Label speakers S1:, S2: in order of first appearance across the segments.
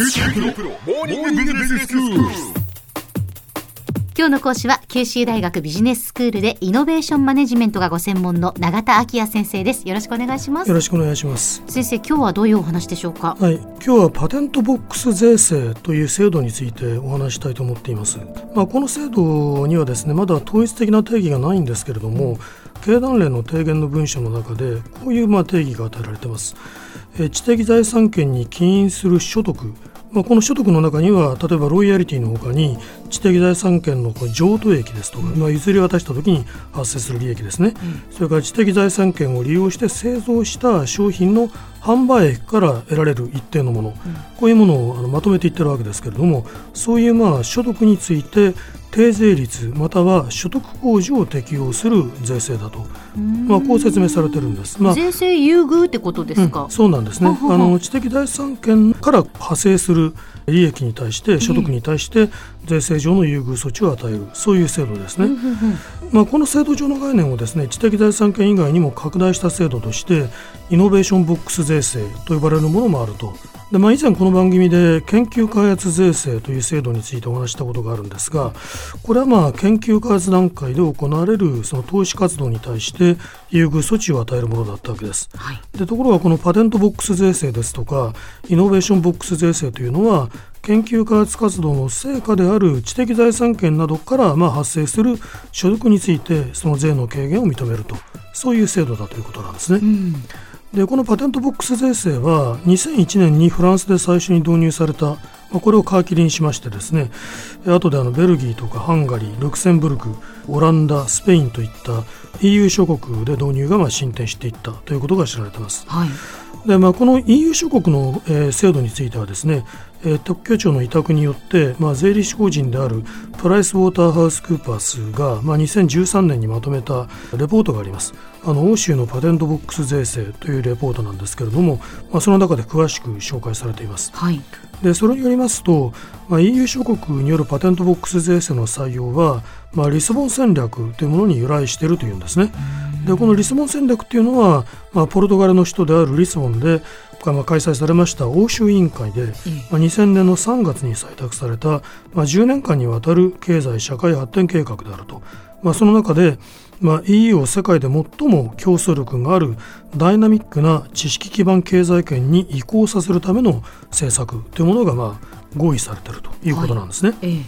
S1: 今日の講師は九州大学ビジネススクールでイノベーションマネジメントがご専門の永田昭也先生です。よろしくお願いします。
S2: よろしくお願いします。
S1: 先生今日はどういうお話でしょうか？
S2: はい。今日はパテントボックス税制という制度についてお話したいと思っています。まあこの制度にはですねまだ統一的な定義がないんですけれども経団連の提言の文書の中でこういうまあ定義が与えられています。え知的財産権に起因する所得。まあ、この所得の中には例えばロイヤリティのほかに知的財産権の譲渡益ですとか、まあ、譲り渡した時に発生する利益ですね、うん、それから知的財産権を利用して製造した商品の販売益から得られる一定のもの、うん、こういうものをあのまとめていってるわけですけれどもそういうまあ所得について低税率または所得控除を適用する税制だと、まあ、こう説明されてるんです、まあ、
S1: 税制優遇ってことですか、
S2: うん、そうなんですね。あの知的財産権から派生する利益に対して所得に対して税制上の優遇措置を与える。そういう制度ですね、まあ、この制度上の概念をですね知的財産権以外にも拡大した制度としてイノベーションボックス税制と呼ばれるものもあると。で、まあ、以前この番組で研究開発税制という制度についてお話したことがあるんですがこれはまあ研究開発段階で行われるその投資活動に対して優遇措置を与えるものだったわけです、はい、でところがこのパテントボックス税制ですとかイノベーションボックス税制というのは研究開発活動の成果である知的財産権などからまあ発生する所得についてその税の軽減を認めるとそういう制度だということなんですね。うんでこのパテントボックス税制は2001年にフランスで最初に導入された、まあ、これを皮切りにしましてですね後であのベルギーとかハンガリールクセンブルクオランダスペインといった EU 諸国で導入がまあ進展していったということが知られています。はい。でまあ、この EU 諸国の、えー、制度についてはですね、えー、特許庁の委託によって、まあ、税理士法人であるプライスウォーターハウスクーパースが、まあ、2013年にまとめたレポートがあります。あの欧州のパテントボックス税制というレポートなんですけれども、まあ、その中で詳しく紹介されています、はい、でそれによりますと、まあ、EU 諸国によるパテントボックス税制の採用は、まあ、リスボン戦略というものに由来しているというんですね。でこのリスボン戦略というのは、まあ、ポルトガルの首都であるリスボンでまあ、開催されました欧州委員会で、まあ、2000年の3月に採択された、まあ、10年間にわたる経済社会発展計画であると、まあ、その中で、まあ、EU を世界で最も競争力があるダイナミックな知識基盤経済圏に移行させるための政策というものが、まあ、合意されているということなんですね。はいえ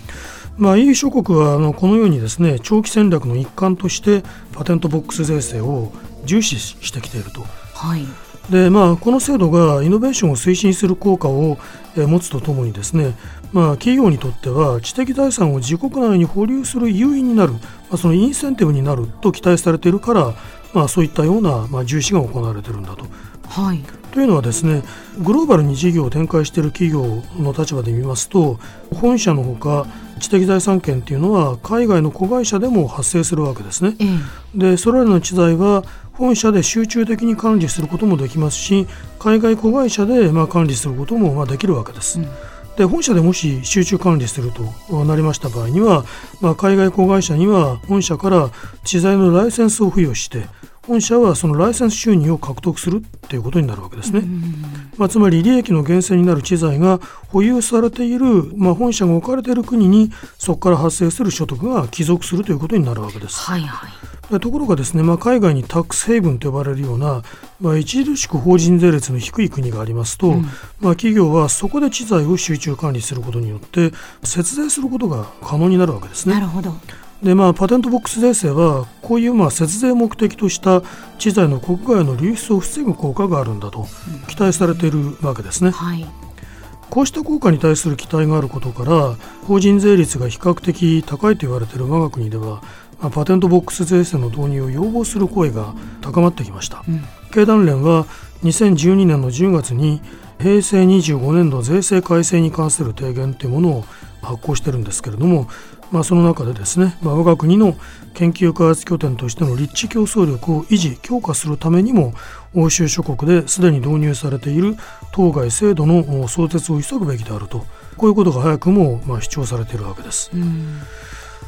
S2: まあ、EU 諸国はあのこのようにですね長期戦略の一環としてパテントボックス税制を重視してきていると。はいでまあ、この制度がイノベーションを推進する効果を、え持つとともにですね、まあ、企業にとっては知的財産を自国内に保留する優位になる、まあ、そのインセンティブになると期待されているから、まあ、そういったような、まあ、重視が行われているんだと。はい、というのはですねグローバルに事業を展開している企業の立場で見ますと本社のほか知的財産権っていうのは海外の子会社でも発生するわけですね。でそれらの知財は本社で集中的に管理することもできますし海外子会社でまあ管理することもまあできるわけです。うんで本社でもし集中管理するとなりました場合には、まあ、海外子会社には本社から知財のライセンスを付与して本社はそのライセンス収入を獲得するということになるわけですね。まあ、つまり利益の源泉になる知財が保有されている、まあ、本社が置かれている国にそこから発生する所得が帰属するということになるわけです。はいはいところがですね、まあ、海外にタックスヘイブンと呼ばれるような、まあ、著しく法人税率の低い国がありますと、うん、まあ、企業はそこで知財を集中管理することによって節税することが可能になるわけですね。
S1: なるほど
S2: でまあ、パテントボックス税制はこういうまあ節税目的とした知財の国外の流出を防ぐ効果があるんだと期待されているわけですね。うんはいこうした効果に対する期待があることから法人税率が比較的高いと言われている我が国ではパテントボックス税制の導入を要望する声が高まってきました、うん、経団連は2012年の10月に平成25年度税制改正に関する提言というものを発行してるんですけれども、まあ、その中でですね、まあ、我が国の研究開発拠点としての立地競争力を維持強化するためにも欧州諸国ですでに導入されている当該制度の創設を急ぐべきであるとこういうことが早くもまあ主張されているわけです。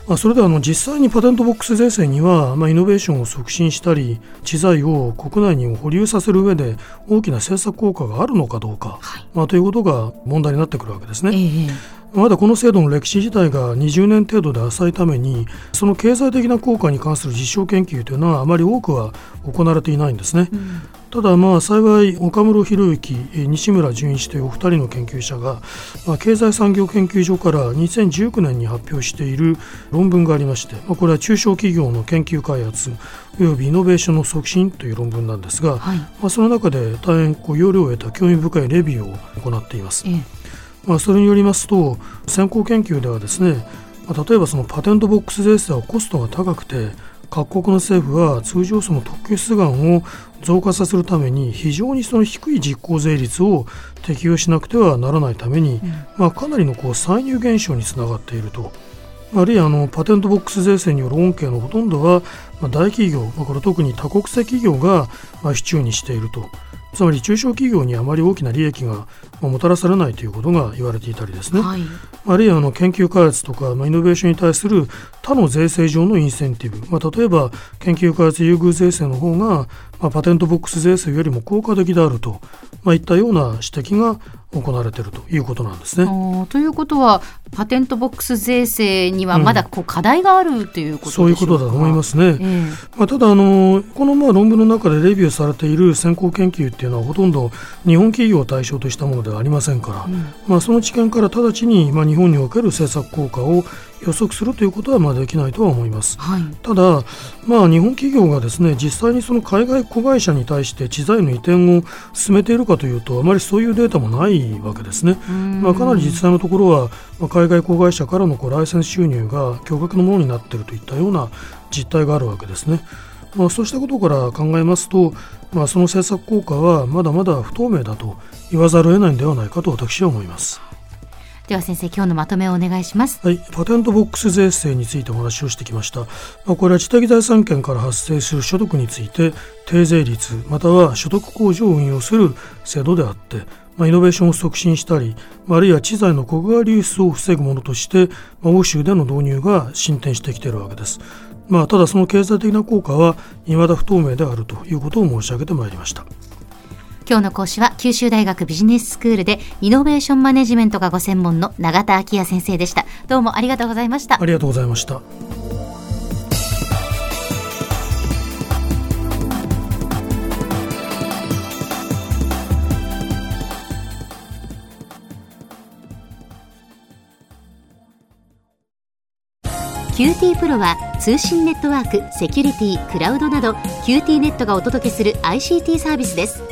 S2: まあ、それではあの実際にパテントボックス税制には、まあ、イノベーションを促進したり知財を国内に保留させる上で大きな政策効果があるのかどうか、はい、まあ、ということが問題になってくるわけですね。えーまだこの制度の歴史自体が20年程度で浅いためにその経済的な効果に関する実証研究というのはあまり多くは行われていないんですね。うんただまあ幸い岡室博之西村淳一というお二人の研究者が、まあ、経済産業研究所から2019年に発表している論文がありまして、まあ、これは中小企業の研究開発およびイノベーションの促進という論文なんですが、はい、まあ、その中で大変こう要領を得た興味深いレビューを行っています。ええ、まあ、それによりますと先行研究ではですね、まあ、例えばそのパテントボックス税制はコストが高くて各国の政府は通常その特許出願を増加させるために非常にその低い実効税率を適用しなくてはならないために、うん、まあ、かなりのこう歳入減少につながっていると。あるいはあのパテントボックス税制による恩恵のほとんどは、まあ、大企業、まあ、これ特に多国籍企業が、まあ、支柱にしていると。つまり中小企業にあまり大きな利益がもたらされないということが言われていたりですね、はい、あるいはあの研究開発とか、まあ、イノベーションに対する他の税制上のインセンティブ、まあ、例えば研究開発優遇税制の方が、まあ、パテントボックス税制よりも効果的であると、まあ、いったような指摘が行われているということなんですね。
S1: ということはパテントボックス税制にはまだこう課題があるということ、うん、
S2: そういうことだと思いますね。えー、まあ、ただあのこのまあ論文の中でレビューされている先行研究っていうのはほとんど日本企業を対象としたものではありませんから、うん、まあ、その知見から直ちにまあ日本における政策効果を予測するということはまあできないとは思います、はい、ただ、まあ、日本企業がですね実際にその海外子会社に対して知財の移転を進めているかというとあまりそういうデータもないわけですね、まあ、かなり実際のところは、まあ、海外子会社からのこうライセンス収入が巨額のものになっているといったような実態があるわけですね。まあ、そうしたことから考えますと、まあ、その政策効果はまだまだ不透明だと言わざるを得ないのではないかと私は思います。
S1: では先生今日のまとめをお願いします
S2: はいパテントボックス税制についてお話をしてきましたまあ、これは知的財産権から発生する所得について低税率または所得控除を運用する制度であってまあ、イノベーションを促進したり、あるいは知財の国外流出を防ぐものとして、まあ、欧州での導入が進展してきているわけです。まあ、ただその経済的な効果は未だ不透明であるということを申し上げてまいりました。
S1: 今日の講師は九州大学ビジネススクールでイノベーションマネジメントがご専門の永田昭也先生でした。どうもありがとうございました。
S2: ありがとうございました。
S1: QT プロは通信ネットワーク、セキュリティ、クラウドなど QT ネットがお届けする ICT サービスです